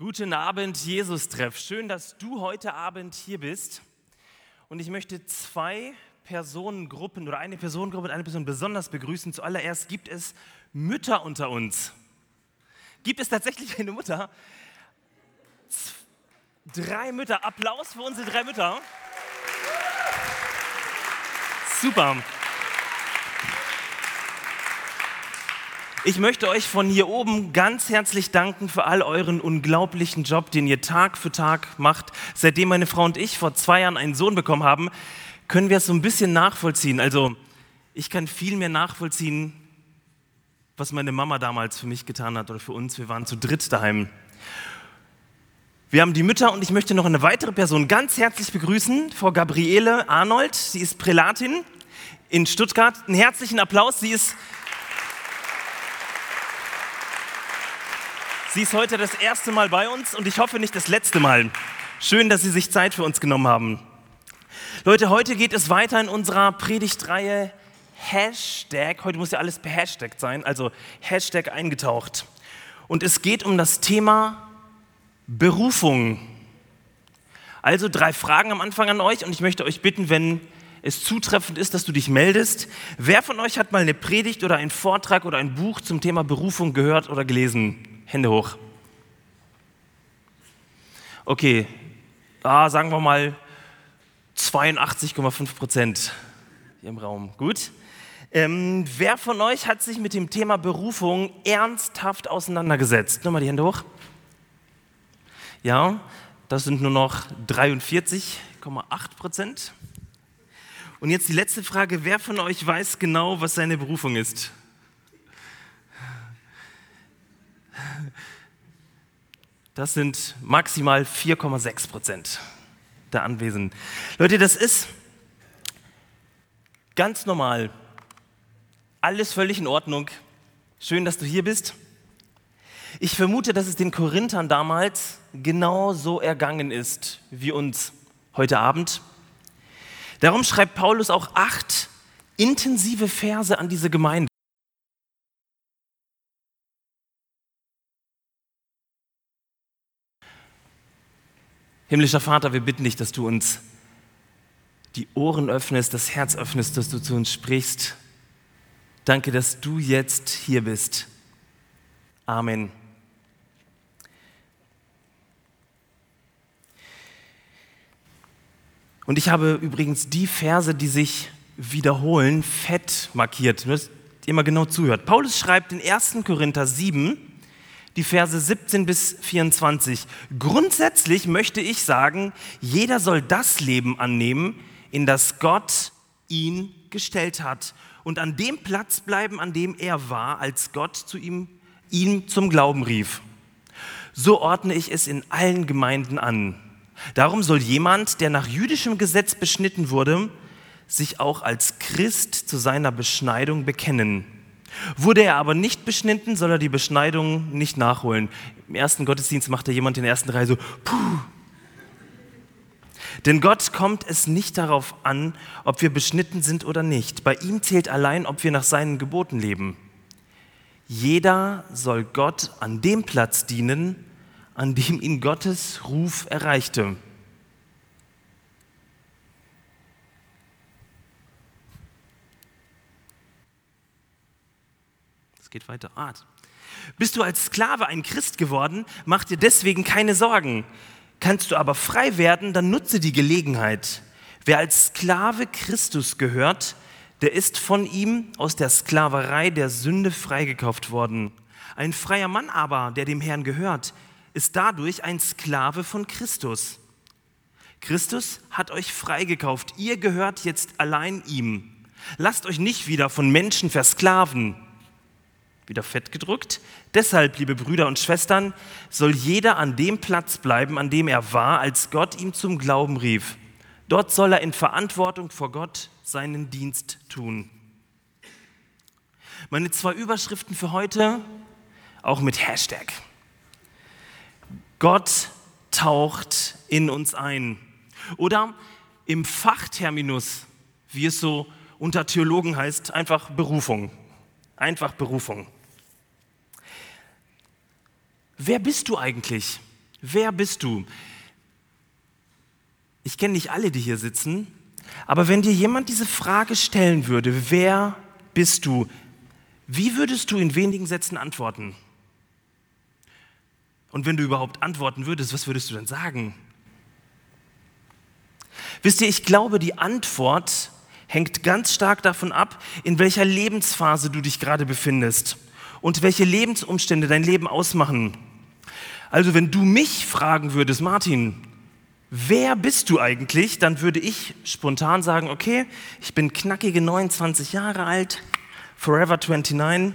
Guten Abend, Jesus-Treff. Schön, dass du heute Abend hier bist. Und ich möchte zwei Personengruppen oder eine Personengruppe und eine Person besonders begrüßen. Zuallererst gibt es Mütter unter uns. Gibt es tatsächlich eine Mutter? Drei Mütter. Applaus für unsere drei Mütter. Super. Ich möchte euch von hier oben ganz herzlich danken für all euren unglaublichen Job, den ihr Tag für Tag macht. Seitdem meine Frau und ich vor zwei Jahren einen Sohn bekommen haben, können wir es so ein bisschen nachvollziehen. Also ich kann viel mehr nachvollziehen, was meine Mama damals für mich getan hat oder für uns. Wir waren zu dritt daheim. Wir haben die Mütter und ich möchte noch eine weitere Person ganz herzlich begrüßen, Frau Gabriele Arnold. Sie ist Prälatin in Stuttgart. Einen herzlichen Applaus. Sie ist Sie ist heute das erste Mal bei uns und ich hoffe nicht das letzte Mal. Schön, dass Sie sich Zeit für uns genommen haben. Leute, heute geht es weiter in unserer Predigtreihe Hashtag. Heute muss ja alles per Hashtag sein, also Hashtag eingetaucht. Und es geht um das Thema Berufung. Also drei Fragen am Anfang an euch und ich möchte euch bitten, wenn es zutreffend ist, dass du dich meldest. Wer von euch hat mal eine Predigt oder einen Vortrag oder ein Buch zum Thema Berufung gehört oder gelesen? Hände hoch. Okay, ah, sagen wir mal 82,5 Prozent hier im Raum. Gut. Ähm, wer von euch hat sich mit dem Thema Berufung ernsthaft auseinandergesetzt? Nochmal die Hände hoch. Ja, das sind nur noch 43,8 Prozent. Und jetzt die letzte Frage. Wer von euch weiß genau, was seine Berufung ist? Das sind maximal 4,6 Prozent der Anwesenden. Leute, das ist ganz normal. Alles völlig in Ordnung. Schön, dass du hier bist. Ich vermute, dass es den Korinthern damals genauso ergangen ist wie uns heute Abend. Darum schreibt Paulus auch acht intensive Verse an diese Gemeinde. Himmlischer Vater, wir bitten dich, dass du uns die Ohren öffnest, das Herz öffnest, dass du zu uns sprichst. Danke, dass du jetzt hier bist. Amen. Und ich habe übrigens die Verse, die sich wiederholen, fett markiert. Du hast immer genau zuhört. Paulus schreibt in 1. Korinther 7, die Verse 17 bis 24. Grundsätzlich möchte ich sagen, jeder soll das Leben annehmen, in das Gott ihn gestellt hat und an dem Platz bleiben, an dem er war, als Gott zu ihm, ihn zum Glauben rief. So ordne ich es in allen Gemeinden an. Darum soll jemand, der nach jüdischem Gesetz beschnitten wurde, sich auch als Christ zu seiner Beschneidung bekennen. Wurde er aber nicht beschnitten, soll er die Beschneidung nicht nachholen. Im ersten Gottesdienst macht er jemand in der ersten Reihe so, puh. Denn Gott kommt es nicht darauf an, ob wir beschnitten sind oder nicht. Bei ihm zählt allein, ob wir nach seinen Geboten leben. Jeder soll Gott an dem Platz dienen, an dem ihn Gottes Ruf erreichte. Geht weiter. Art. Bist du als Sklave ein Christ geworden, mach dir deswegen keine Sorgen. Kannst du aber frei werden, dann nutze die Gelegenheit. Wer als Sklave Christus gehört, der ist von ihm aus der Sklaverei der Sünde freigekauft worden. Ein freier Mann aber, der dem Herrn gehört, ist dadurch ein Sklave von Christus. Christus hat euch freigekauft. Ihr gehört jetzt allein ihm. Lasst euch nicht wieder von Menschen versklaven wieder fett gedrückt. Deshalb, liebe Brüder und Schwestern, soll jeder an dem Platz bleiben, an dem er war, als Gott ihm zum Glauben rief. Dort soll er in Verantwortung vor Gott seinen Dienst tun. Meine zwei Überschriften für heute, auch mit Hashtag. Gott taucht in uns ein. Oder im Fachterminus, wie es so unter Theologen heißt, einfach Berufung. Einfach Berufung. Wer bist du eigentlich? Wer bist du? Ich kenne nicht alle, die hier sitzen, aber wenn dir jemand diese Frage stellen würde, wer bist du? Wie würdest du in wenigen Sätzen antworten? Und wenn du überhaupt antworten würdest, was würdest du dann sagen? Wisst ihr, ich glaube, die Antwort hängt ganz stark davon ab, in welcher Lebensphase du dich gerade befindest und welche Lebensumstände dein Leben ausmachen. Also wenn du mich fragen würdest, Martin, wer bist du eigentlich, dann würde ich spontan sagen, okay, ich bin knackige 29 Jahre alt, forever 29.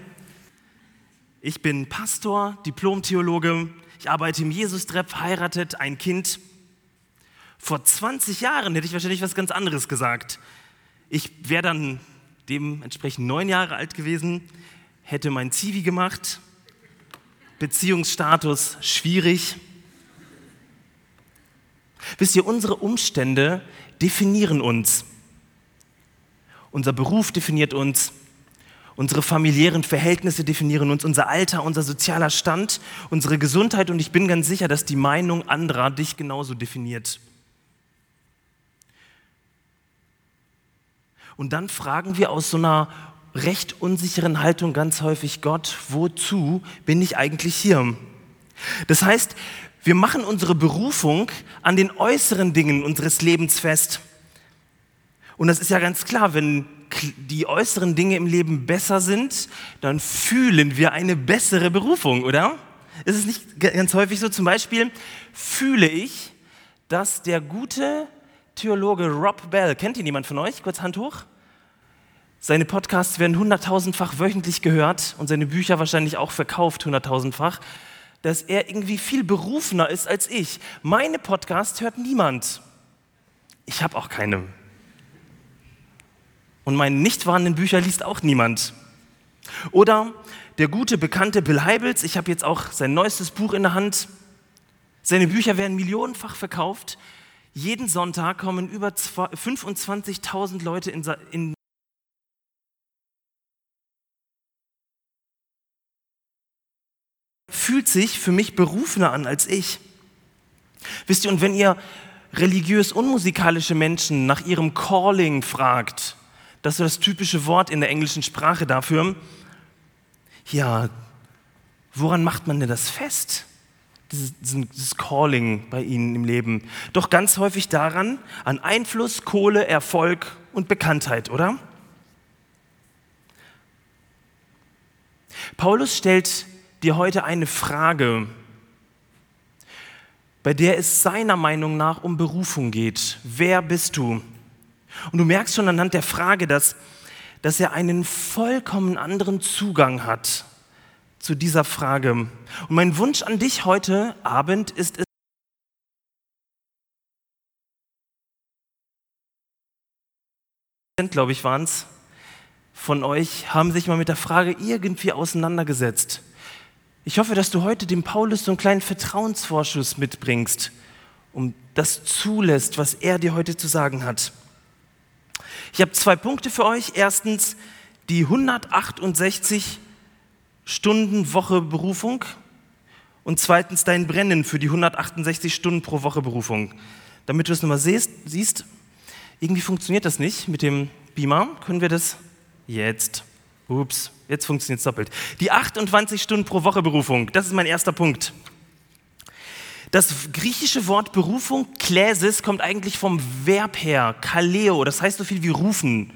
Ich bin Pastor, Diplom-Theologe, ich arbeite im Jesus-Trepp, verheiratet, ein Kind. Vor 20 Jahren hätte ich wahrscheinlich was ganz anderes gesagt. Ich wäre dann dementsprechend neun Jahre alt gewesen, hätte mein Zivi gemacht, Beziehungsstatus schwierig. Wisst ihr, unsere Umstände definieren uns. Unser Beruf definiert uns, unsere familiären Verhältnisse definieren uns, unser Alter, unser sozialer Stand, unsere Gesundheit und ich bin ganz sicher, dass die Meinung anderer dich genauso definiert. Und dann fragen wir aus so einer recht unsicheren Haltung ganz häufig Gott, wozu bin ich eigentlich hier? Das heißt, wir machen unsere Berufung an den äußeren Dingen unseres Lebens fest. Und das ist ja ganz klar, wenn die äußeren Dinge im Leben besser sind, dann fühlen wir eine bessere Berufung, oder? Ist es nicht ganz häufig so? Zum Beispiel fühle ich, dass der gute Theologe Rob Bell, kennt ihn jemand von euch? Kurz Hand hoch. Seine Podcasts werden hunderttausendfach wöchentlich gehört und seine Bücher wahrscheinlich auch verkauft hunderttausendfach, dass er irgendwie viel berufener ist als ich. Meine Podcasts hört niemand. Ich habe auch keine. Und meine nicht vorhandenen Bücher liest auch niemand. Oder der gute, bekannte Bill Heibels, ich habe jetzt auch sein neuestes Buch in der Hand. Seine Bücher werden millionenfach verkauft. Jeden Sonntag kommen über 25.000 Leute in, fühlt sich für mich berufener an als ich. Wisst ihr, und wenn ihr religiös unmusikalische Menschen nach ihrem Calling fragt, das ist das typische Wort in der englischen Sprache dafür, ja, woran macht man denn das fest? Dieses, Calling bei ihnen im Leben. Doch ganz häufig daran, an Einfluss, Kohle, Erfolg und Bekanntheit, oder? Paulus stellt dir heute eine Frage, bei der es seiner Meinung nach um Berufung geht. Wer bist du? Und du merkst schon anhand der Frage, dass, dass er einen vollkommen anderen Zugang hat zu dieser Frage. Und mein Wunsch an dich heute Abend ist es, glaube ich, waren es, von euch haben sich mal mit der Frage irgendwie auseinandergesetzt. Ich hoffe, dass du heute dem Paulus so einen kleinen Vertrauensvorschuss mitbringst, um das zulässt, was er dir heute zu sagen hat. Ich habe zwei Punkte für euch. Erstens die 168 Stunden Woche Berufung und zweitens dein Brennen für die 168 Stunden pro Woche Berufung. Damit du das nochmal siehst, siehst, irgendwie funktioniert das nicht mit dem Beamer. Können wir das jetzt? Ups, jetzt funktioniert es doppelt. Die 28 Stunden pro Woche Berufung, das ist mein erster Punkt. Das griechische Wort Berufung, Kläsis, kommt eigentlich vom Verb her, kaleo, das heißt so viel wie rufen.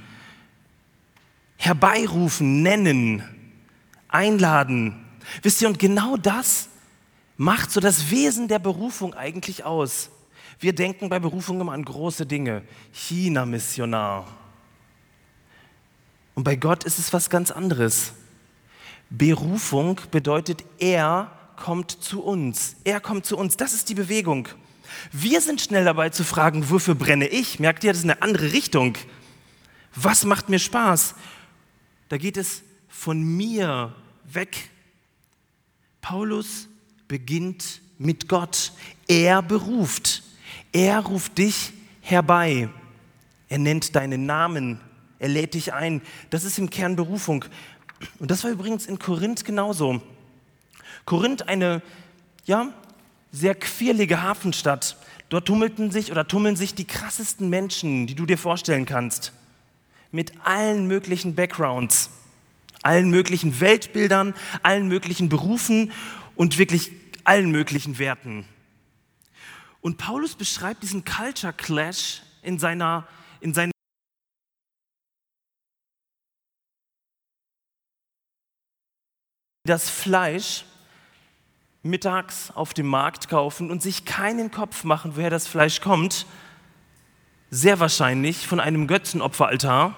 Herbeirufen, nennen, einladen. Wisst ihr, und genau das macht so das Wesen der Berufung eigentlich aus. Wir denken bei Berufung immer an große Dinge. China-Missionar, und bei Gott ist es was ganz anderes. Berufung bedeutet, er kommt zu uns. Er kommt zu uns. Das ist die Bewegung. Wir sind schnell dabei zu fragen, wofür brenne ich? Merkt ihr, das ist eine andere Richtung. Was macht mir Spaß? Da geht es von mir weg. Paulus beginnt mit Gott. Er beruft. Er ruft dich herbei. Er nennt deinen Namen. Er lädt dich ein. Das ist im Kern Berufung. Und das war übrigens in Korinth genauso. Korinth eine, ja, sehr quirlige Hafenstadt. Dort tummelten sich oder tummeln sich die krassesten Menschen, die du dir vorstellen kannst. Mit allen möglichen Backgrounds, allen möglichen Weltbildern, allen möglichen Berufen und wirklich allen möglichen Werten. Und Paulus beschreibt diesen Culture Clash in seiner, in seiner das Fleisch mittags auf dem Markt kaufen und sich keinen Kopf machen, woher das Fleisch kommt, sehr wahrscheinlich von einem Götzenopferaltar,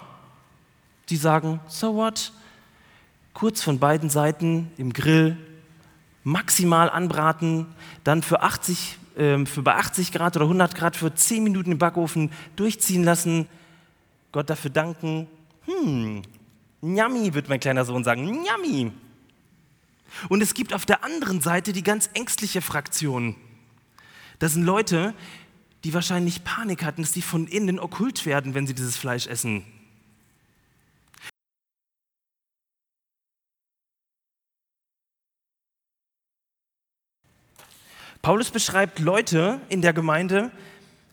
die sagen, so what, kurz von beiden Seiten im Grill, maximal anbraten, dann für 80, äh, für bei 80 Grad oder 100 Grad für 10 Minuten im Backofen durchziehen lassen, Gott dafür danken, hm, Njami, wird mein kleiner Sohn sagen, Njami. Und es gibt auf der anderen Seite die ganz ängstliche Fraktion. Das sind Leute, die wahrscheinlich Panik hatten, dass sie von innen okkult werden, wenn sie dieses Fleisch essen. Paulus beschreibt Leute in der Gemeinde,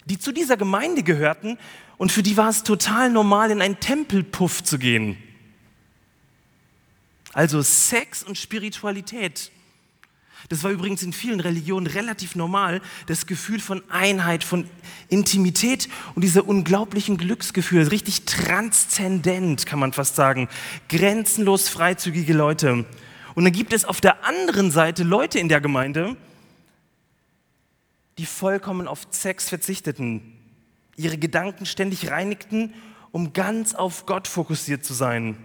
die zu dieser Gemeinde gehörten und für die war es total normal, in einen Tempelpuff zu gehen. Also Sex und Spiritualität. Das war übrigens in vielen Religionen relativ normal, das Gefühl von Einheit, von Intimität und dieser unglaublichen Glücksgefühl, richtig transzendent, kann man fast sagen, grenzenlos freizügige Leute. Und dann gibt es auf der anderen Seite Leute in der Gemeinde, die vollkommen auf Sex verzichteten, ihre Gedanken ständig reinigten, um ganz auf Gott fokussiert zu sein.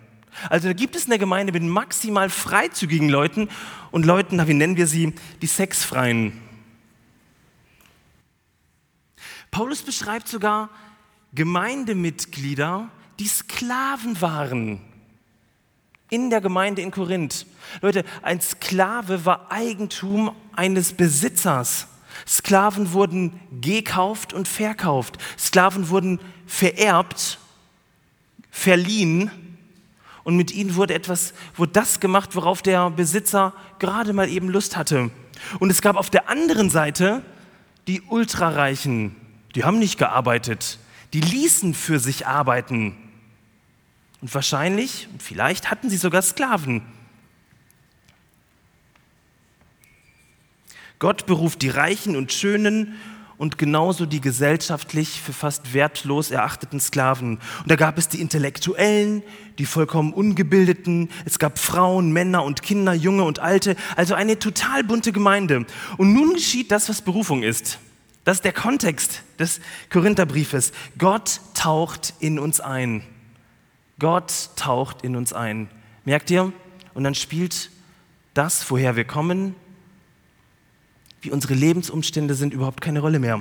Also da gibt es eine Gemeinde mit maximal freizügigen Leuten und Leuten, wie nennen wir sie, die Sexfreien. Paulus beschreibt sogar Gemeindemitglieder, die Sklaven waren in der Gemeinde in Korinth. Leute, ein Sklave war Eigentum eines Besitzers. Sklaven wurden gekauft und verkauft. Sklaven wurden vererbt, verliehen und mit ihnen wurde etwas, wurde das gemacht, worauf der Besitzer gerade mal eben Lust hatte. Und es gab auf der anderen Seite die Ultrareichen, die haben nicht gearbeitet, die ließen für sich arbeiten. Und wahrscheinlich, vielleicht hatten sie sogar Sklaven. Gott beruft die Reichen und Schönen und genauso die gesellschaftlich für fast wertlos erachteten Sklaven. Und da gab es die Intellektuellen, die vollkommen Ungebildeten, es gab Frauen, Männer und Kinder, Junge und Alte, also eine total bunte Gemeinde. Und nun geschieht das, was Berufung ist. Das ist der Kontext des Korintherbriefes. Gott taucht in uns ein. Gott taucht in uns ein. Merkt ihr? Und dann spielt das, woher wir kommen, wie unsere Lebensumstände sind, überhaupt keine Rolle mehr.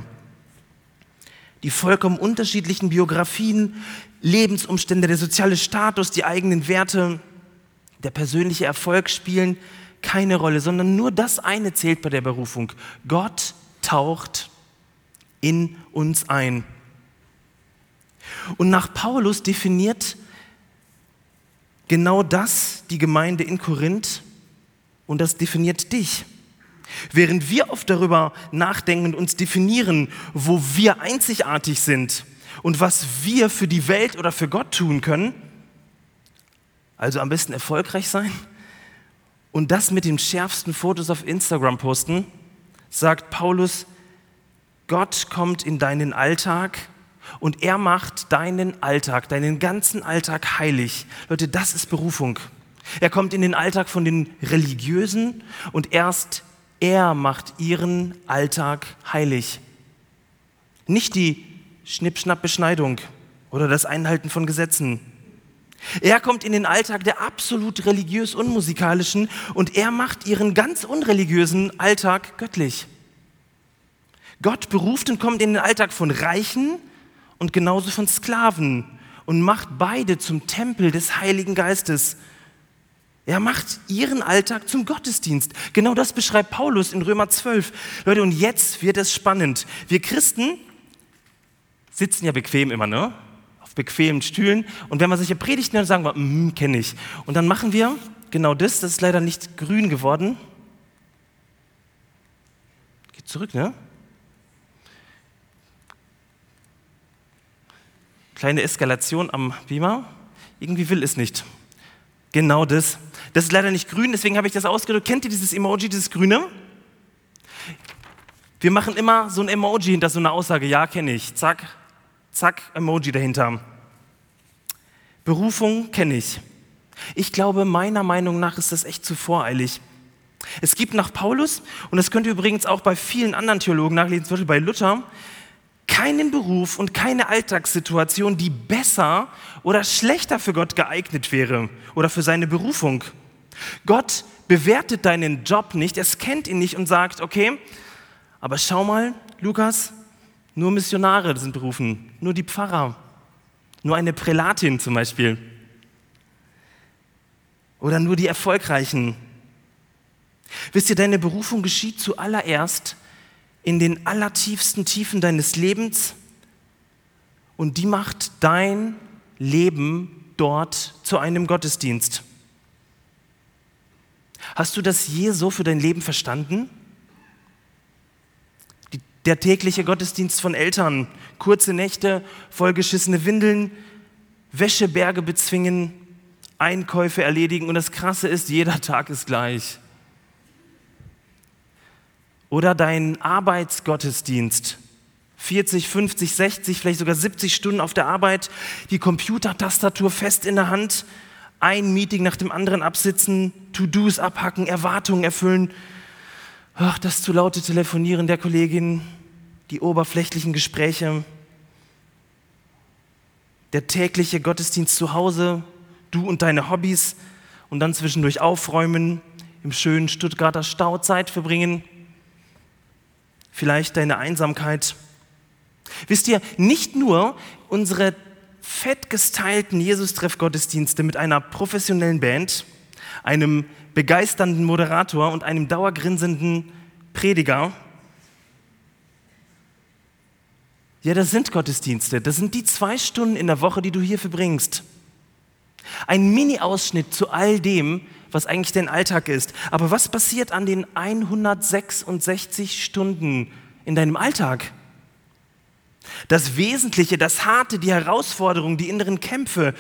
Die vollkommen unterschiedlichen Biografien, Lebensumstände, der soziale Status, die eigenen Werte, der persönliche Erfolg spielen keine Rolle, sondern nur das eine zählt bei der Berufung. Gott taucht in uns ein. Und nach Paulus definiert genau das die Gemeinde in Korinth und das definiert dich. Während wir oft darüber nachdenken und uns definieren, wo wir einzigartig sind und was wir für die Welt oder für Gott tun können, also am besten erfolgreich sein und das mit den schärfsten Fotos auf Instagram posten, sagt Paulus, Gott kommt in deinen Alltag und er macht deinen Alltag, deinen ganzen Alltag heilig. Leute, das ist Berufung. Er kommt in den Alltag von den Religiösen und erst er macht ihren Alltag heilig. Nicht die Schnippschnapp-Beschneidung oder das Einhalten von Gesetzen. Er kommt in den Alltag der absolut religiös unmusikalischen und er macht ihren ganz unreligiösen Alltag göttlich. Gott beruft und kommt in den Alltag von Reichen und genauso von Sklaven und macht beide zum Tempel des Heiligen Geistes er macht ihren Alltag zum Gottesdienst. Genau das beschreibt Paulus in Römer 12. Leute, und jetzt wird es spannend. Wir Christen sitzen ja bequem immer, ne? Auf bequemen Stühlen. Und wenn man solche Predigten hört, sagen wir, mm, kenne ich. Und dann machen wir genau das. Das ist leider nicht grün geworden. Geht zurück, ne? Kleine Eskalation am Beamer. Irgendwie will es nicht. Genau das. Das ist leider nicht grün, deswegen habe ich das ausgedrückt. Kennt ihr dieses Emoji, dieses grüne? Wir machen immer so ein Emoji hinter so einer Aussage. Ja, kenne ich. Zack, zack, Emoji dahinter. Berufung kenne ich. Ich glaube, meiner Meinung nach ist das echt zu voreilig. Es gibt nach Paulus, und das könnt ihr übrigens auch bei vielen anderen Theologen nachlesen, zum Beispiel bei Luther, keinen Beruf und keine Alltagssituation, die besser oder schlechter für Gott geeignet wäre oder für seine Berufung. Gott bewertet deinen Job nicht, es kennt ihn nicht und sagt, okay, aber schau mal, Lukas, nur Missionare sind berufen, nur die Pfarrer, nur eine Prälatin zum Beispiel oder nur die Erfolgreichen. Wisst ihr, deine Berufung geschieht zuallererst in den allertiefsten Tiefen deines Lebens und die macht dein Leben dort zu einem Gottesdienst. Hast du das je so für dein Leben verstanden? der tägliche Gottesdienst von Eltern, kurze Nächte, vollgeschissene Windeln, Wäscheberge bezwingen, Einkäufe erledigen und das Krasse ist, jeder Tag ist gleich. Oder dein Arbeitsgottesdienst. 40, 50, 60, vielleicht sogar 70 Stunden auf der Arbeit, die Computertastatur fest in der Hand, ein Meeting nach dem anderen absitzen, To-Dos abhacken, Erwartungen erfüllen. Ach, das zu laute Telefonieren der Kollegin, die oberflächlichen Gespräche, der tägliche Gottesdienst zu Hause, du und deine Hobbys und dann zwischendurch aufräumen, im schönen Stuttgarter Stau Zeit verbringen vielleicht deine Einsamkeit. Wisst ihr, nicht nur unsere fett gestylten Jesus-Treff-Gottesdienste mit einer professionellen Band, einem begeisternden Moderator und einem dauergrinsenden Prediger. Ja, das sind Gottesdienste. Das sind die zwei Stunden in der Woche, die du hier verbringst. Ein Mini-Ausschnitt zu all dem, was eigentlich dein Alltag ist. Aber was passiert an den 166 Stunden in deinem Alltag? Das Wesentliche, das Harte, die Herausforderungen, die inneren Kämpfe,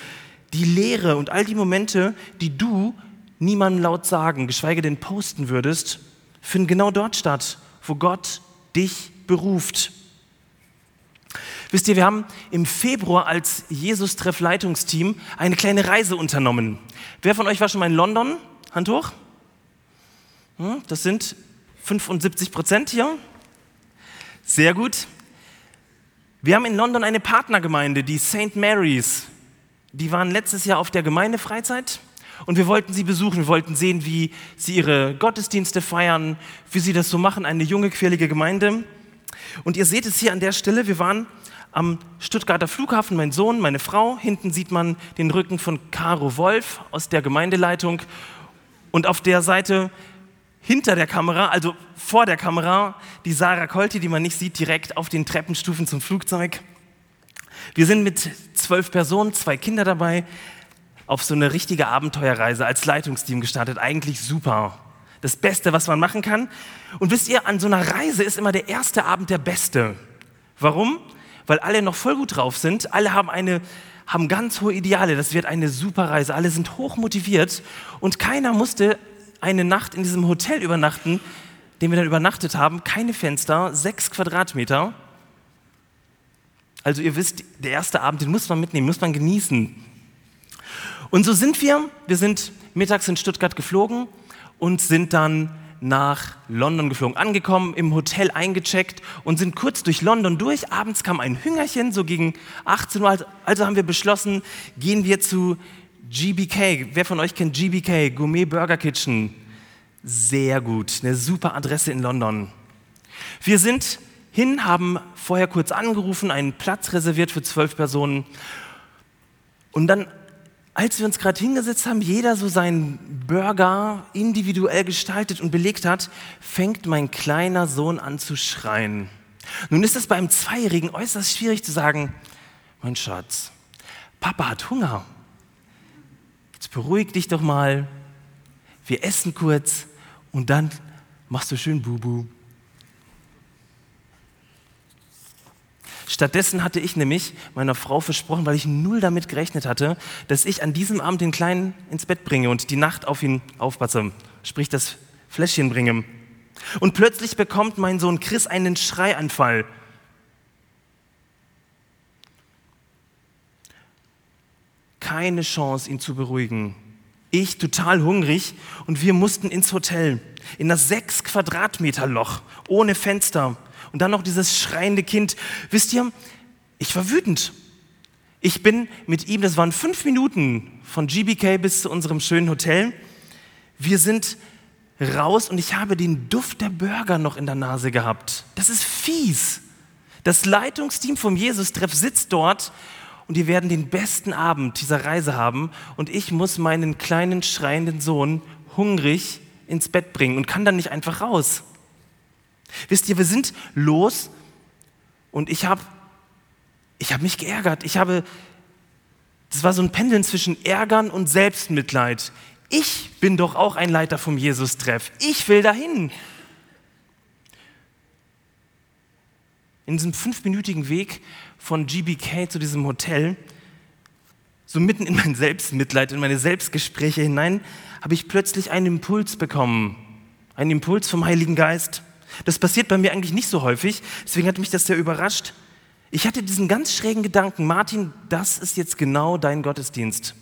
die Lehre und all die Momente, die du niemandem laut sagen, geschweige denn posten würdest, finden genau dort statt, wo Gott dich beruft. Wisst ihr, wir haben im Februar als Jesus-Treff-Leitungsteam eine kleine Reise unternommen. Wer von euch war schon mal in London? Hand hoch. Hm, das sind 75 Prozent hier. Sehr gut. Wir haben in London eine Partnergemeinde, die St. Mary's. Die waren letztes Jahr auf der Gemeindefreizeit und wir wollten sie besuchen. Wir wollten sehen, wie sie ihre Gottesdienste feiern, wie sie das so machen, eine junge, quirlige Gemeinde. Und ihr seht es hier an der Stelle, wir waren am Stuttgarter Flughafen, mein Sohn, meine Frau. Hinten sieht man den Rücken von Caro Wolf aus der Gemeindeleitung. Und auf der Seite hinter der Kamera, also vor der Kamera, die Sarah Kolti, die man nicht sieht, direkt auf den Treppenstufen zum Flugzeug. Wir sind mit zwölf Personen, zwei Kinder dabei, auf so eine richtige Abenteuerreise als Leitungsteam gestartet. Eigentlich super. Das Beste, was man machen kann. Und wisst ihr, an so einer Reise ist immer der erste Abend der beste. Warum? weil alle noch voll gut drauf sind, alle haben eine haben ganz hohe Ideale, das wird eine super Reise, alle sind hoch motiviert und keiner musste eine Nacht in diesem Hotel übernachten, den wir dann übernachtet haben, keine Fenster, sechs Quadratmeter. Also ihr wisst, der erste Abend, den muss man mitnehmen, muss man genießen. Und so sind wir, wir sind mittags in Stuttgart geflogen und sind dann nach London geflogen, angekommen, im Hotel eingecheckt und sind kurz durch London durch. Abends kam ein Hüngerchen, so gegen 18 Uhr. Also, also haben wir beschlossen, gehen wir zu GBK. Wer von euch kennt GBK? Gourmet Burger Kitchen. Sehr gut, eine super Adresse in London. Wir sind hin, haben vorher kurz angerufen, einen Platz reserviert für zwölf Personen. Und dann als wir uns gerade hingesetzt haben, jeder so seinen Burger individuell gestaltet und belegt hat, fängt mein kleiner Sohn an zu schreien. Nun ist es beim Zweijährigen äußerst schwierig zu sagen, mein Schatz, Papa hat Hunger jetzt beruhig dich doch mal, wir essen kurz und dann machst du schön Bubu. Stattdessen hatte ich nämlich meiner Frau versprochen, weil ich null damit gerechnet hatte, dass ich an diesem Abend den Kleinen ins Bett bringe und die Nacht auf ihn aufpasse, sprich das Fläschchen bringe. Und plötzlich bekommt mein Sohn Chris einen Schreianfall Keine Chance, ihn zu beruhigen. Ich total hungrig und wir mussten ins Hotel. In das sechs Quadratmeter Loch, ohne Fenster. Und dann noch dieses schreiende Kind. Wisst ihr, ich war wütend. Ich bin mit ihm, das waren fünf Minuten von GBK bis zu unserem schönen Hotel. Wir sind raus und ich habe den Duft der Burger noch in der Nase gehabt. Das ist fies. Das Leitungsteam vom Jesus-Treff sitzt dort und die werden den besten Abend dieser Reise haben und ich muss meinen kleinen schreienden Sohn hungrig ins Bett bringen und kann dann nicht einfach raus. Wisst ihr, wir sind los und ich habe ich hab mich geärgert. Ich habe, das war so ein Pendeln zwischen Ärgern und Selbstmitleid. Ich bin doch auch ein Leiter vom Jesus-Treff. Ich will dahin. In diesem fünfminütigen Weg von GBK zu diesem Hotel, so mitten in mein Selbstmitleid, in meine Selbstgespräche hinein, habe ich plötzlich einen Impuls bekommen. Einen Impuls vom Heiligen Geist. Das passiert bei mir eigentlich nicht so häufig, deswegen hat mich das sehr überrascht. Ich hatte diesen ganz schrägen Gedanken, Martin, das ist jetzt genau dein Gottesdienst.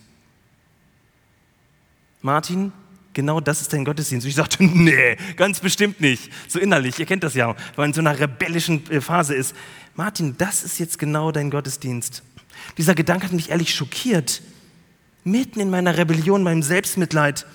Martin, genau das ist dein Gottesdienst. Und ich sagte, nee, ganz bestimmt nicht. So innerlich, ihr kennt das ja, weil man in so einer rebellischen äh, Phase ist. Martin, das ist jetzt genau dein Gottesdienst. Dieser Gedanke hat mich ehrlich schockiert. Mitten in meiner Rebellion, meinem Selbstmitleid.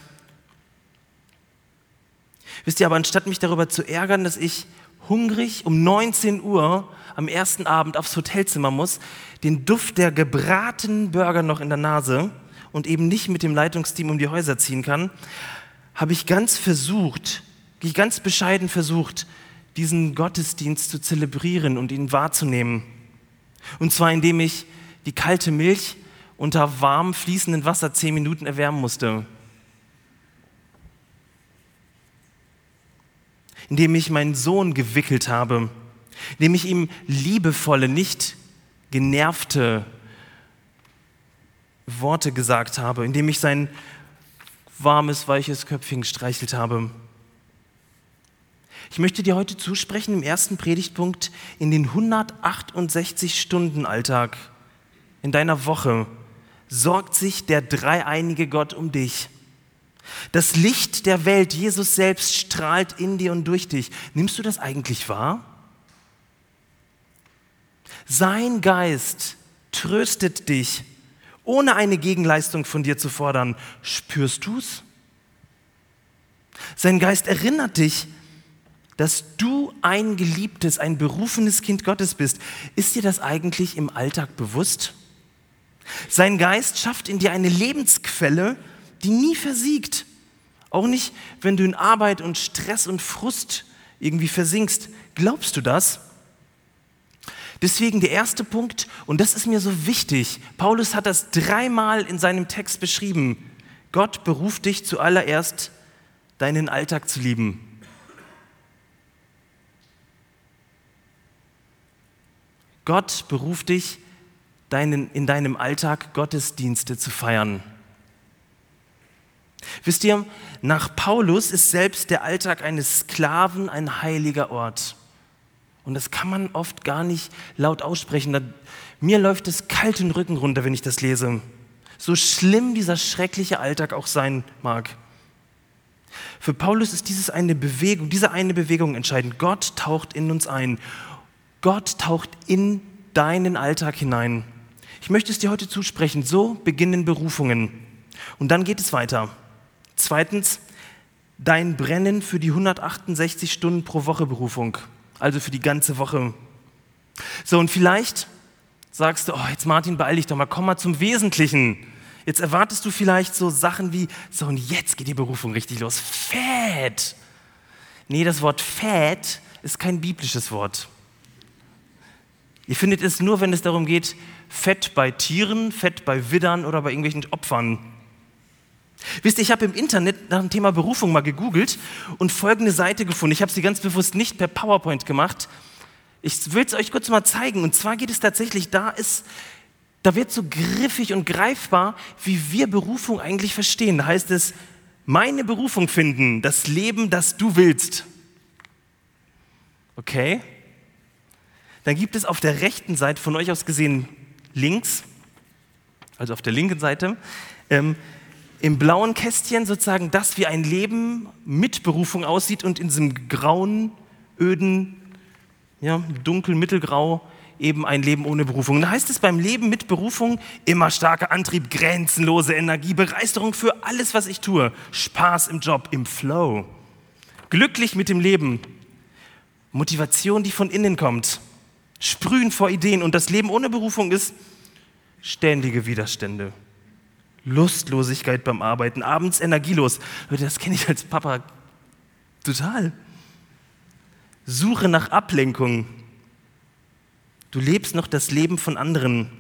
Wisst ihr, aber anstatt mich darüber zu ärgern, dass ich hungrig um 19 Uhr am ersten Abend aufs Hotelzimmer muss, den Duft der gebratenen Burger noch in der Nase, und eben nicht mit dem Leitungsteam um die Häuser ziehen kann, habe ich ganz versucht, ganz bescheiden versucht, diesen Gottesdienst zu zelebrieren und ihn wahrzunehmen. Und zwar indem ich die kalte Milch unter warm fließendem Wasser zehn Minuten erwärmen musste. Indem ich meinen Sohn gewickelt habe, indem ich ihm liebevolle, nicht genervte Worte gesagt habe, indem ich sein warmes, weiches Köpfchen gestreichelt habe. Ich möchte dir heute zusprechen im ersten Predigtpunkt in den 168 Stunden Alltag in deiner Woche sorgt sich der dreieinige Gott um dich. Das Licht der Welt, Jesus selbst, strahlt in dir und durch dich. Nimmst du das eigentlich wahr? Sein Geist tröstet dich ohne eine Gegenleistung von dir zu fordern. Spürst du's? Sein Geist erinnert dich, dass du ein geliebtes, ein berufenes Kind Gottes bist. Ist dir das eigentlich im Alltag bewusst? Sein Geist schafft in dir eine Lebensquelle, die nie versiegt. Auch nicht, wenn du in Arbeit und Stress und Frust irgendwie versinkst. Glaubst du das? Deswegen der erste Punkt, und das ist mir so wichtig, Paulus hat das dreimal in seinem Text beschrieben. Gott beruft dich zuallererst, deinen Alltag zu lieben. Gott beruft dich, deinen, in deinem Alltag Gottesdienste zu feiern. Wisst ihr, nach Paulus ist selbst der Alltag eines Sklaven ein heiliger Ort. Und das kann man oft gar nicht laut aussprechen. Mir läuft es kalt den Rücken runter, wenn ich das lese. So schlimm dieser schreckliche Alltag auch sein mag. Für Paulus ist dieses eine Bewegung, diese eine Bewegung entscheidend. Gott taucht in uns ein. Gott taucht in deinen Alltag hinein. Ich möchte es dir heute zusprechen. So beginnen Berufungen. Und dann geht es weiter. Zweitens, dein Brennen für die 168 Stunden pro Woche Berufung also für die ganze Woche. So, und vielleicht sagst du, oh, jetzt Martin, beeil dich doch mal, komm mal zum Wesentlichen. Jetzt erwartest du vielleicht so Sachen wie, so und jetzt geht die Berufung richtig los. Fett. Nee, das Wort fett ist kein biblisches Wort. Ihr findet es nur, wenn es darum geht, Fett bei Tieren, Fett bei Widdern oder bei irgendwelchen Opfern. Wisst ihr, ich habe im Internet nach dem Thema Berufung mal gegoogelt und folgende Seite gefunden. Ich habe sie ganz bewusst nicht per PowerPoint gemacht. Ich will es euch kurz mal zeigen. Und zwar geht es tatsächlich, da ist, da wird so griffig und greifbar, wie wir Berufung eigentlich verstehen. Da heißt es, meine Berufung finden, das Leben, das du willst. Okay? Dann gibt es auf der rechten Seite, von euch aus gesehen links, also auf der linken Seite, ähm, im blauen Kästchen sozusagen das, wie ein Leben mit Berufung aussieht und in diesem grauen, öden, ja, dunkel, mittelgrau eben ein Leben ohne Berufung. Da heißt es beim Leben mit Berufung immer starker Antrieb, grenzenlose Energie, Begeisterung für alles, was ich tue, Spaß im Job, im Flow, glücklich mit dem Leben, Motivation, die von innen kommt, sprühen vor Ideen. Und das Leben ohne Berufung ist ständige Widerstände, Lustlosigkeit beim Arbeiten, abends energielos. Das kenne ich als Papa total. Suche nach Ablenkung. Du lebst noch das Leben von anderen.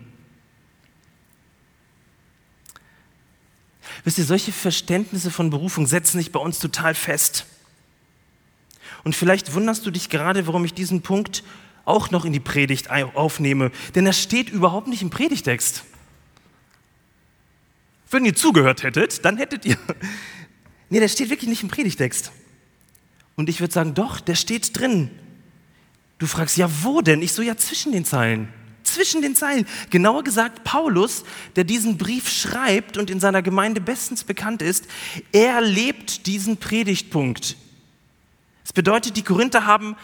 Wisst ihr, solche Verständnisse von Berufung setzen sich bei uns total fest. Und vielleicht wunderst du dich gerade, warum ich diesen Punkt auch noch in die Predigt aufnehme, denn er steht überhaupt nicht im Predigtext. Wenn ihr zugehört hättet, dann hättet ihr. Nee, der steht wirklich nicht im Predigtext. Und ich würde sagen, doch, der steht drin. Du fragst, ja, wo denn? Ich so, ja, zwischen den Zeilen. Zwischen den Zeilen. Genauer gesagt, Paulus, der diesen Brief schreibt und in seiner Gemeinde bestens bekannt ist, er lebt diesen Predigtpunkt. Das bedeutet, die Korinther haben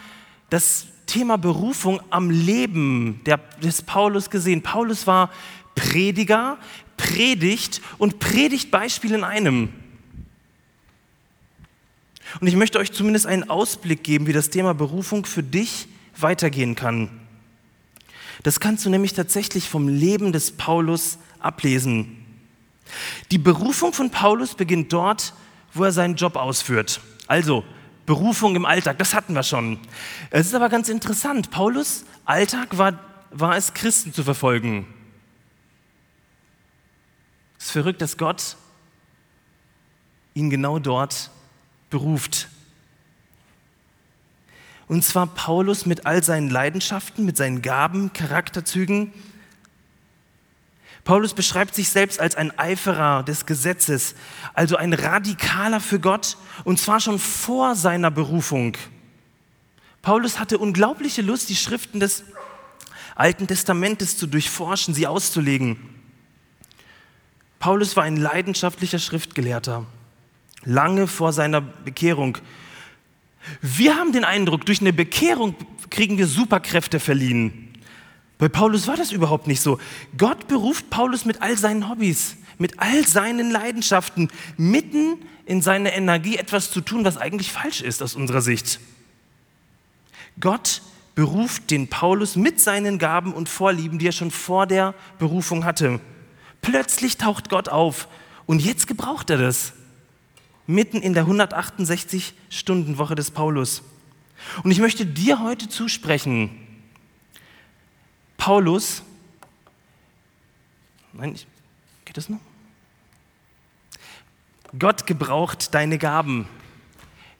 das Thema Berufung am Leben des Paulus gesehen. Paulus war Prediger, Predigt und Predigtbeispiel in einem. Und ich möchte euch zumindest einen Ausblick geben, wie das Thema Berufung für dich weitergehen kann. Das kannst du nämlich tatsächlich vom Leben des Paulus ablesen. Die Berufung von Paulus beginnt dort, wo er seinen Job ausführt. Also Berufung im Alltag, das hatten wir schon. Es ist aber ganz interessant. Paulus Alltag war, war es, Christen zu verfolgen. Es ist verrückt, dass Gott ihn genau dort beruft. Und zwar Paulus mit all seinen Leidenschaften, mit seinen Gaben, Charakterzügen. Paulus beschreibt sich selbst als ein Eiferer des Gesetzes, also ein Radikaler für Gott, und zwar schon vor seiner Berufung. Paulus hatte unglaubliche Lust, die Schriften des Alten Testamentes zu durchforschen, sie auszulegen. Paulus war ein leidenschaftlicher Schriftgelehrter, lange vor seiner Bekehrung. Wir haben den Eindruck, durch eine Bekehrung kriegen wir Superkräfte verliehen. Bei Paulus war das überhaupt nicht so. Gott beruft Paulus mit all seinen Hobbys, mit all seinen Leidenschaften, mitten in seine Energie etwas zu tun, was eigentlich falsch ist aus unserer Sicht. Gott beruft den Paulus mit seinen Gaben und Vorlieben, die er schon vor der Berufung hatte. Plötzlich taucht Gott auf und jetzt gebraucht er das. Mitten in der 168-Stunden-Woche des Paulus. Und ich möchte dir heute zusprechen, Paulus, nein, geht das noch? Gott gebraucht deine Gaben.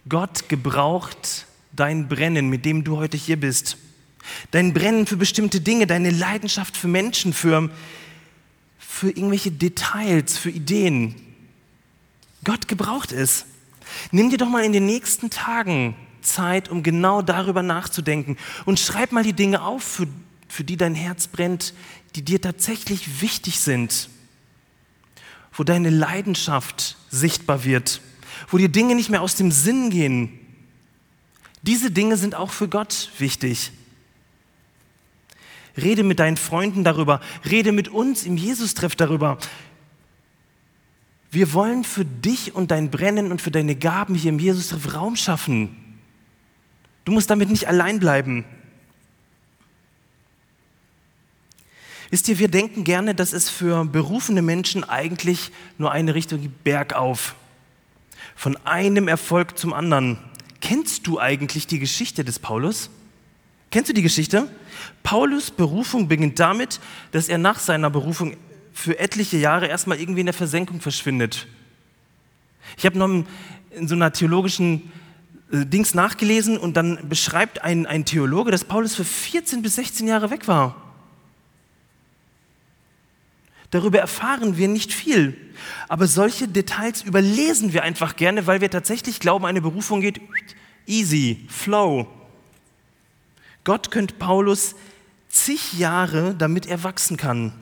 Gott gebraucht dein Brennen, mit dem du heute hier bist. Dein Brennen für bestimmte Dinge, deine Leidenschaft für Menschen, für, für irgendwelche Details, für Ideen. Gott gebraucht es. Nimm dir doch mal in den nächsten Tagen Zeit, um genau darüber nachzudenken und schreib mal die Dinge auf, für für die dein Herz brennt, die dir tatsächlich wichtig sind, wo deine Leidenschaft sichtbar wird, wo dir Dinge nicht mehr aus dem Sinn gehen. Diese Dinge sind auch für Gott wichtig. Rede mit deinen Freunden darüber, rede mit uns im Jesus-Treff darüber. Wir wollen für dich und dein Brennen und für deine Gaben hier im Jesus-Treff Raum schaffen. Du musst damit nicht allein bleiben. Wisst ihr, wir denken gerne, dass es für berufene Menschen eigentlich nur eine Richtung gibt, bergauf. Von einem Erfolg zum anderen. Kennst du eigentlich die Geschichte des Paulus? Kennst du die Geschichte? Paulus Berufung beginnt damit, dass er nach seiner Berufung für etliche Jahre erstmal irgendwie in der Versenkung verschwindet. Ich habe noch in so einer theologischen äh, Dings nachgelesen und dann beschreibt ein, ein Theologe, dass Paulus für 14 bis 16 Jahre weg war. Darüber erfahren wir nicht viel. Aber solche Details überlesen wir einfach gerne, weil wir tatsächlich glauben, eine Berufung geht easy, flow. Gott könnte Paulus zig Jahre, damit er wachsen kann,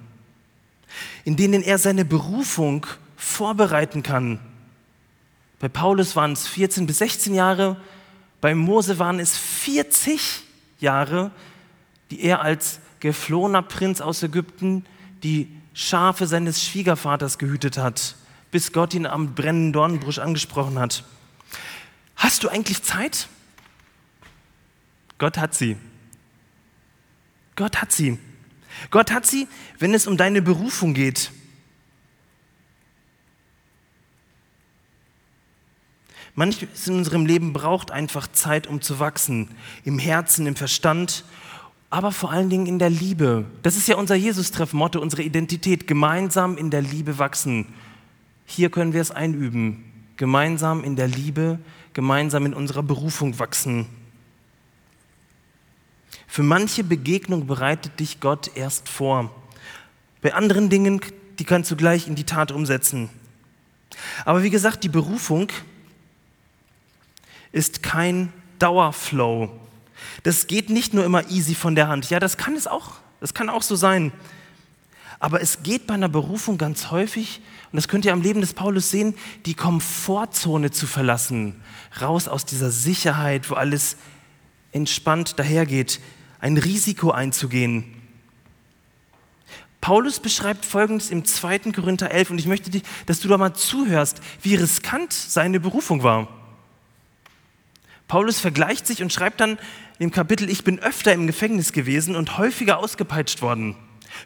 in denen er seine Berufung vorbereiten kann. Bei Paulus waren es 14 bis 16 Jahre, bei Mose waren es 40 Jahre, die er als geflohener Prinz aus Ägypten die Schafe seines Schwiegervaters gehütet hat, bis Gott ihn am brennenden Dornenbusch angesprochen hat. Hast du eigentlich Zeit? Gott hat sie. Gott hat sie. Gott hat sie, wenn es um deine Berufung geht. Manches in unserem Leben braucht einfach Zeit, um zu wachsen. Im Herzen, im Verstand, aber vor allen Dingen in der Liebe. Das ist ja unser Jesus-Treff-Motto, unsere Identität. Gemeinsam in der Liebe wachsen. Hier können wir es einüben. Gemeinsam in der Liebe, gemeinsam in unserer Berufung wachsen. Für manche Begegnung bereitet dich Gott erst vor. Bei anderen Dingen, die kannst du gleich in die Tat umsetzen. Aber wie gesagt, die Berufung ist kein Dauerflow. Das geht nicht nur immer easy von der Hand. Ja, das kann es auch. Das kann auch so sein. Aber es geht bei einer Berufung ganz häufig, und das könnt ihr am Leben des Paulus sehen, die Komfortzone zu verlassen. Raus aus dieser Sicherheit, wo alles entspannt dahergeht. Ein Risiko einzugehen. Paulus beschreibt Folgendes im 2. Korinther 11 und ich möchte, dass du da mal zuhörst, wie riskant seine Berufung war. Paulus vergleicht sich und schreibt dann im Kapitel, ich bin öfter im Gefängnis gewesen und häufiger ausgepeitscht worden.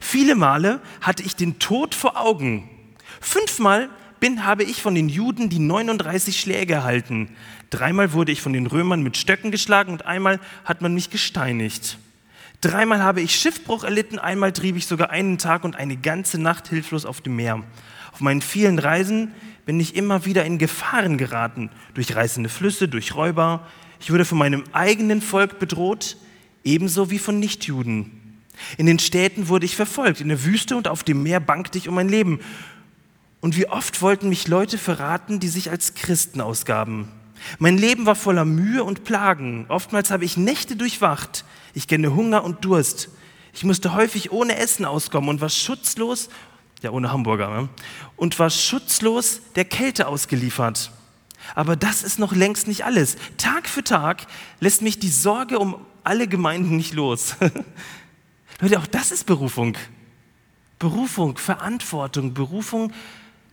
Viele Male hatte ich den Tod vor Augen. Fünfmal bin, habe ich von den Juden die 39 Schläge erhalten. Dreimal wurde ich von den Römern mit Stöcken geschlagen und einmal hat man mich gesteinigt. Dreimal habe ich Schiffbruch erlitten, einmal trieb ich sogar einen Tag und eine ganze Nacht hilflos auf dem Meer. Auf meinen vielen Reisen bin ich immer wieder in Gefahren geraten, durch reißende Flüsse, durch Räuber. Ich wurde von meinem eigenen Volk bedroht, ebenso wie von Nichtjuden. In den Städten wurde ich verfolgt, in der Wüste und auf dem Meer bangte ich um mein Leben. Und wie oft wollten mich Leute verraten, die sich als Christen ausgaben. Mein Leben war voller Mühe und Plagen. Oftmals habe ich Nächte durchwacht. Ich kenne Hunger und Durst. Ich musste häufig ohne Essen auskommen und war schutzlos ja ohne Hamburger, ne? und war schutzlos der Kälte ausgeliefert. Aber das ist noch längst nicht alles. Tag für Tag lässt mich die Sorge um alle Gemeinden nicht los. Leute, auch das ist Berufung. Berufung, Verantwortung, Berufung,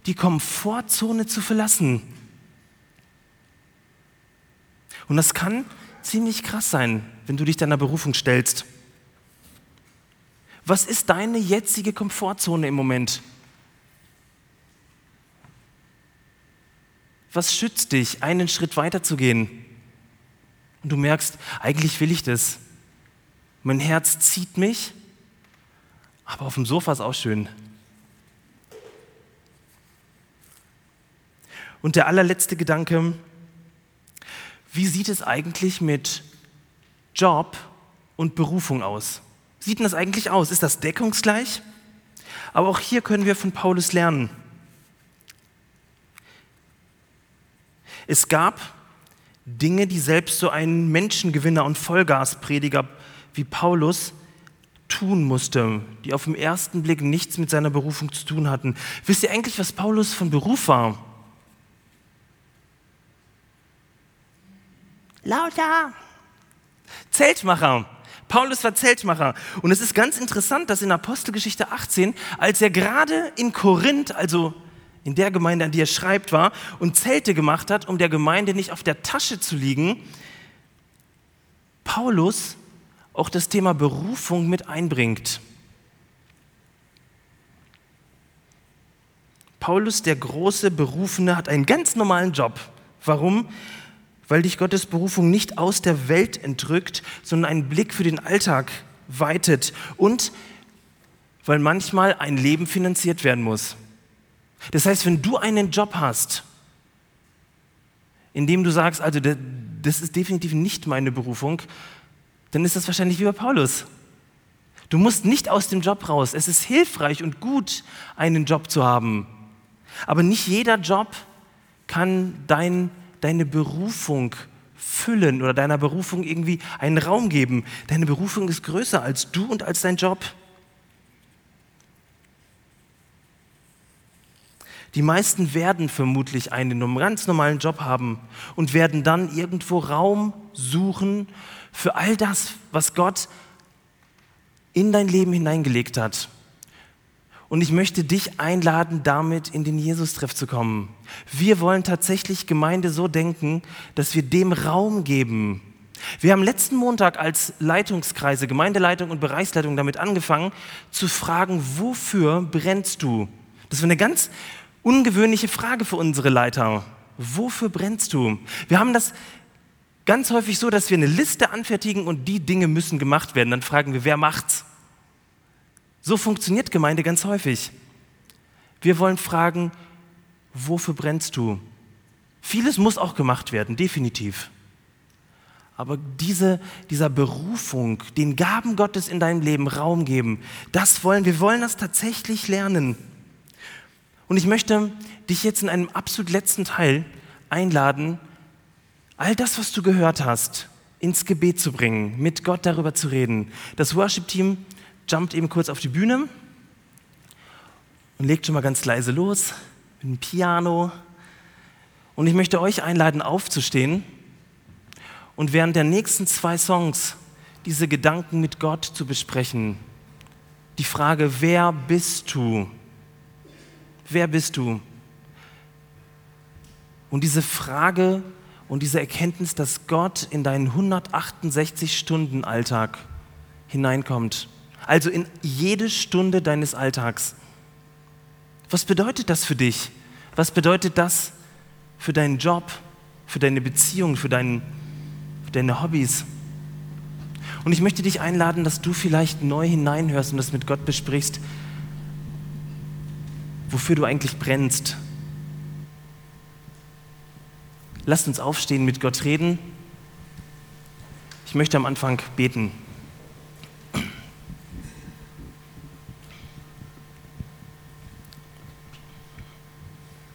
die Komfortzone zu verlassen. Und das kann ziemlich krass sein, wenn du dich deiner Berufung stellst. Was ist deine jetzige Komfortzone im Moment? Was schützt dich, einen Schritt weiter zu gehen? Und du merkst, eigentlich will ich das. Mein Herz zieht mich, aber auf dem Sofa ist auch schön. Und der allerletzte Gedanke, wie sieht es eigentlich mit Job und Berufung aus? sieht denn das eigentlich aus? Ist das deckungsgleich? Aber auch hier können wir von Paulus lernen. Es gab Dinge, die selbst so ein Menschengewinner und Vollgasprediger wie Paulus tun musste, die auf den ersten Blick nichts mit seiner Berufung zu tun hatten. Wisst ihr eigentlich, was Paulus von Beruf war? Lauter! Zeltmacher. Paulus war Zeltmacher. Und es ist ganz interessant, dass in Apostelgeschichte 18, als er gerade in Korinth, also in der Gemeinde, an die er schreibt, war und Zelte gemacht hat, um der Gemeinde nicht auf der Tasche zu liegen, Paulus auch das Thema Berufung mit einbringt. Paulus, der große Berufene, hat einen ganz normalen Job. Warum? Weil dich Gottes Berufung nicht aus der Welt entrückt, sondern einen Blick für den Alltag weitet und weil manchmal ein Leben finanziert werden muss. Das heißt, wenn du einen Job hast, indem du sagst, also das ist definitiv nicht meine Berufung, dann ist das wahrscheinlich wie bei Paulus. Du musst nicht aus dem Job raus. Es ist hilfreich und gut, einen Job zu haben. Aber nicht jeder Job kann dein, deine Berufung füllen oder deiner Berufung irgendwie einen Raum geben. Deine Berufung ist größer als du und als dein Job. Die meisten werden vermutlich einen ganz normalen Job haben und werden dann irgendwo Raum suchen für all das, was Gott in dein Leben hineingelegt hat. Und ich möchte dich einladen, damit in den Jesus-Treff zu kommen. Wir wollen tatsächlich Gemeinde so denken, dass wir dem Raum geben. Wir haben letzten Montag als Leitungskreise, Gemeindeleitung und Bereichsleitung damit angefangen zu fragen, wofür brennst du? Das war eine ganz ungewöhnliche Frage für unsere Leiter. Wofür brennst du? Wir haben das ganz häufig so, dass wir eine Liste anfertigen und die Dinge müssen gemacht werden. Dann fragen wir, wer macht's? So funktioniert Gemeinde ganz häufig. Wir wollen fragen, wofür brennst du? Vieles muss auch gemacht werden, definitiv. Aber diese, dieser Berufung, den Gaben Gottes in deinem Leben Raum geben, das wollen wir wollen das tatsächlich lernen. Und ich möchte dich jetzt in einem absolut letzten Teil einladen, all das, was du gehört hast, ins Gebet zu bringen, mit Gott darüber zu reden. Das Worship-Team jumpt eben kurz auf die Bühne und legt schon mal ganz leise los mit dem Piano. Und ich möchte euch einladen, aufzustehen und während der nächsten zwei Songs diese Gedanken mit Gott zu besprechen. Die Frage, wer bist du? wer bist du? Und diese Frage und diese Erkenntnis, dass Gott in deinen 168 Stunden Alltag hineinkommt, also in jede Stunde deines Alltags. Was bedeutet das für dich? Was bedeutet das für deinen Job, für deine Beziehung, für, dein, für deine Hobbys? Und ich möchte dich einladen, dass du vielleicht neu hineinhörst und das mit Gott besprichst wofür du eigentlich brennst. Lasst uns aufstehen, mit Gott reden. Ich möchte am Anfang beten.